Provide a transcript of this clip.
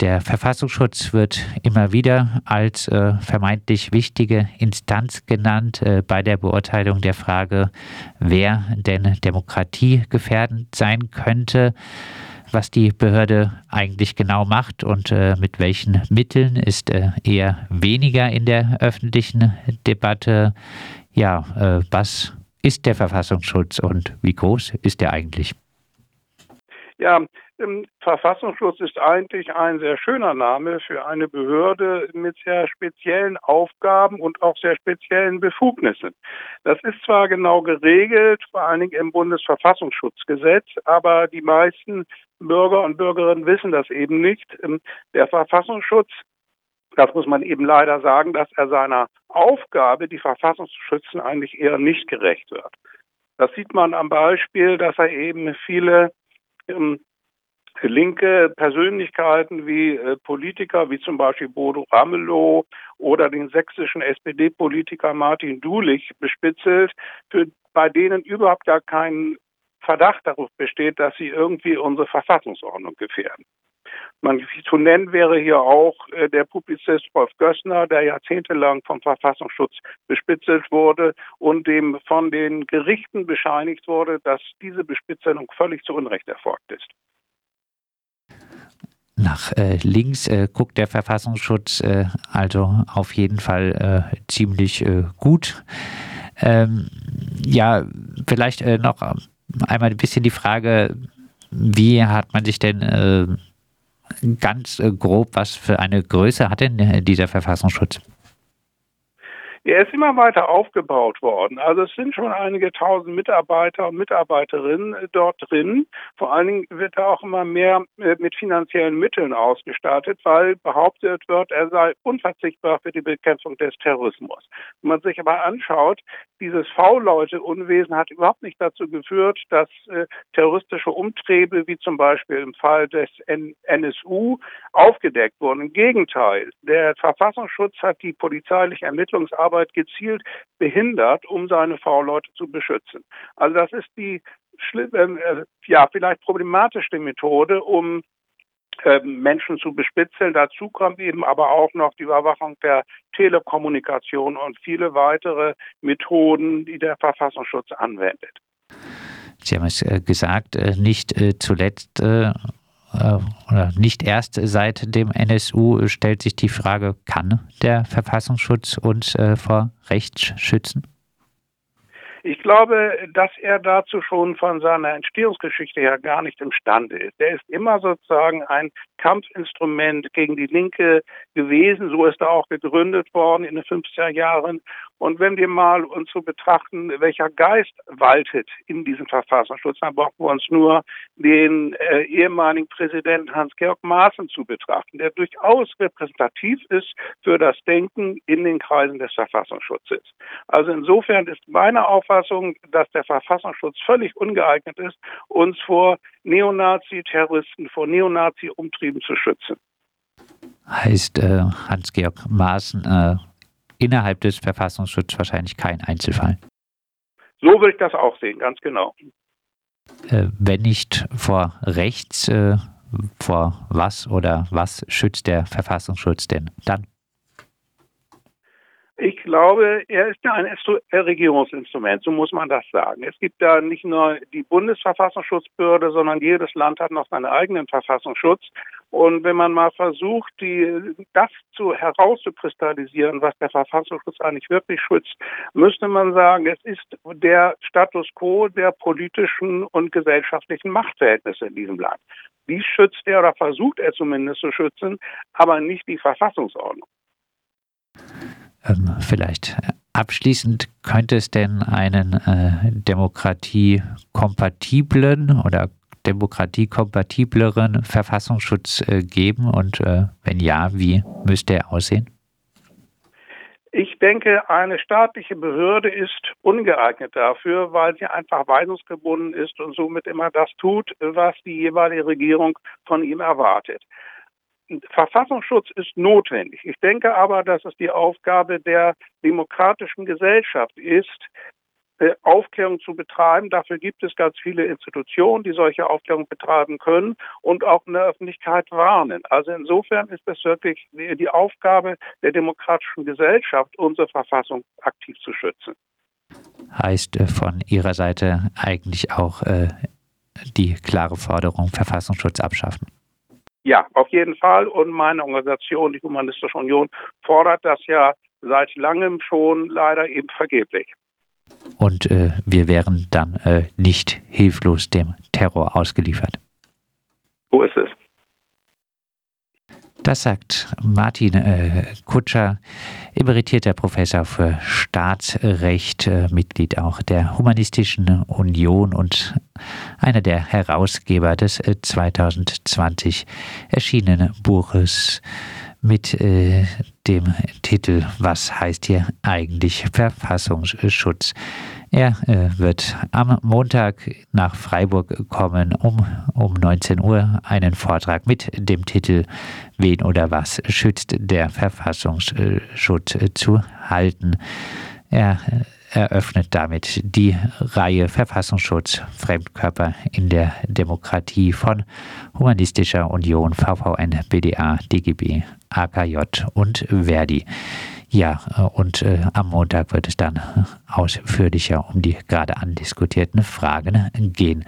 der Verfassungsschutz wird immer wieder als äh, vermeintlich wichtige Instanz genannt äh, bei der Beurteilung der Frage, wer denn demokratiegefährdend sein könnte was die Behörde eigentlich genau macht und äh, mit welchen Mitteln ist äh, eher weniger in der öffentlichen Debatte. Ja, äh, was ist der Verfassungsschutz und wie groß ist er eigentlich? Ja, Verfassungsschutz ist eigentlich ein sehr schöner Name für eine Behörde mit sehr speziellen Aufgaben und auch sehr speziellen Befugnissen. Das ist zwar genau geregelt, vor allen Dingen im Bundesverfassungsschutzgesetz, aber die meisten Bürger und Bürgerinnen wissen das eben nicht. Der Verfassungsschutz das muss man eben leider sagen, dass er seiner Aufgabe, die Verfassung zu schützen, eigentlich eher nicht gerecht wird. Das sieht man am Beispiel, dass er eben viele ähm, linke Persönlichkeiten wie äh, Politiker, wie zum Beispiel Bodo Ramelow oder den sächsischen SPD-Politiker Martin Dulich bespitzelt, für, bei denen überhaupt gar kein Verdacht darauf besteht, dass sie irgendwie unsere Verfassungsordnung gefährden. Man zu nennen wäre hier auch äh, der Publizist Rolf Gössner, der jahrzehntelang vom Verfassungsschutz bespitzelt wurde und dem von den Gerichten bescheinigt wurde, dass diese Bespitzelung völlig zu Unrecht erfolgt ist. Nach äh, links äh, guckt der Verfassungsschutz äh, also auf jeden Fall äh, ziemlich äh, gut. Ähm, ja, vielleicht noch einmal ein bisschen die Frage, wie hat man sich denn ganz grob, was für eine Größe hat denn dieser Verfassungsschutz? Er ist immer weiter aufgebaut worden. Also es sind schon einige tausend Mitarbeiter und Mitarbeiterinnen dort drin. Vor allen Dingen wird er auch immer mehr äh, mit finanziellen Mitteln ausgestattet, weil behauptet wird, er sei unverzichtbar für die Bekämpfung des Terrorismus. Wenn man sich aber anschaut, dieses V-Leute-Unwesen hat überhaupt nicht dazu geführt, dass äh, terroristische Umtriebe, wie zum Beispiel im Fall des NSU, aufgedeckt wurden. Im Gegenteil, der Verfassungsschutz hat die polizeiliche Ermittlungsarbeit Arbeit gezielt behindert, um seine V-Leute zu beschützen. Also das ist die ähm, äh, ja vielleicht problematischste Methode, um ähm, Menschen zu bespitzeln. Dazu kommt eben aber auch noch die Überwachung der Telekommunikation und viele weitere Methoden, die der Verfassungsschutz anwendet. Sie haben es äh, gesagt, äh, nicht zuletzt äh, oder nicht erst seit dem NSU stellt sich die Frage, kann der Verfassungsschutz uns äh, vor Rechts schützen? Ich glaube, dass er dazu schon von seiner Entstehungsgeschichte her gar nicht imstande ist. Er ist immer sozusagen ein Kampfinstrument gegen die Linke gewesen. So ist er auch gegründet worden in den 50er Jahren. Und wenn wir mal uns so betrachten, welcher Geist waltet in diesem Verfassungsschutz, dann brauchen wir uns nur den äh, ehemaligen Präsidenten Hans-Georg Maaßen zu betrachten, der durchaus repräsentativ ist für das Denken in den Kreisen des Verfassungsschutzes. Also insofern ist meine Auffassung, dass der Verfassungsschutz völlig ungeeignet ist, uns vor Neonazi-Terroristen, vor Neonazi-Umtrieben zu schützen. Heißt äh, Hans-Georg Maaßen äh innerhalb des Verfassungsschutzes wahrscheinlich kein Einzelfall. So würde ich das auch sehen, ganz genau. Äh, wenn nicht vor rechts, äh, vor was oder was schützt der Verfassungsschutz denn dann? Ich glaube, er ist ja ein Regierungsinstrument, so muss man das sagen. Es gibt da nicht nur die Bundesverfassungsschutzbehörde, sondern jedes Land hat noch seinen eigenen Verfassungsschutz. Und wenn man mal versucht, die, das zu herauszukristallisieren, was der Verfassungsschutz eigentlich wirklich schützt, müsste man sagen, es ist der Status quo der politischen und gesellschaftlichen Machtverhältnisse in diesem Land. Die schützt er oder versucht er zumindest zu schützen, aber nicht die Verfassungsordnung. Ähm, vielleicht abschließend könnte es denn einen äh, demokratiekompatiblen oder demokratiekompatibleren Verfassungsschutz äh, geben? Und äh, wenn ja, wie müsste er aussehen? Ich denke, eine staatliche Behörde ist ungeeignet dafür, weil sie einfach weisungsgebunden ist und somit immer das tut, was die jeweilige Regierung von ihm erwartet. Verfassungsschutz ist notwendig. Ich denke aber, dass es die Aufgabe der demokratischen Gesellschaft ist, Aufklärung zu betreiben. Dafür gibt es ganz viele Institutionen, die solche Aufklärung betreiben können und auch in der Öffentlichkeit warnen. Also insofern ist es wirklich die Aufgabe der demokratischen Gesellschaft, unsere Verfassung aktiv zu schützen. Heißt äh, von Ihrer Seite eigentlich auch äh, die klare Forderung Verfassungsschutz abschaffen? Ja, auf jeden Fall. Und meine Organisation, die Humanistische Union, fordert das ja seit langem schon leider eben vergeblich. Und äh, wir wären dann äh, nicht hilflos dem Terror ausgeliefert. So ist es. Das sagt Martin äh, Kutscher, emeritierter Professor für Staatsrecht, äh, Mitglied auch der Humanistischen Union und einer der Herausgeber des äh, 2020 erschienenen Buches mit äh, dem Titel Was heißt hier eigentlich Verfassungsschutz? Er äh, wird am Montag nach Freiburg kommen, um, um 19 Uhr einen Vortrag mit dem Titel Wen oder was schützt der Verfassungsschutz zu halten. Er äh, eröffnet damit die Reihe Verfassungsschutz Fremdkörper in der Demokratie von Humanistischer Union, VVN, BDA, DGB, AKJ und Verdi. Ja, und äh, am Montag wird es dann ausführlicher um die gerade andiskutierten Fragen gehen.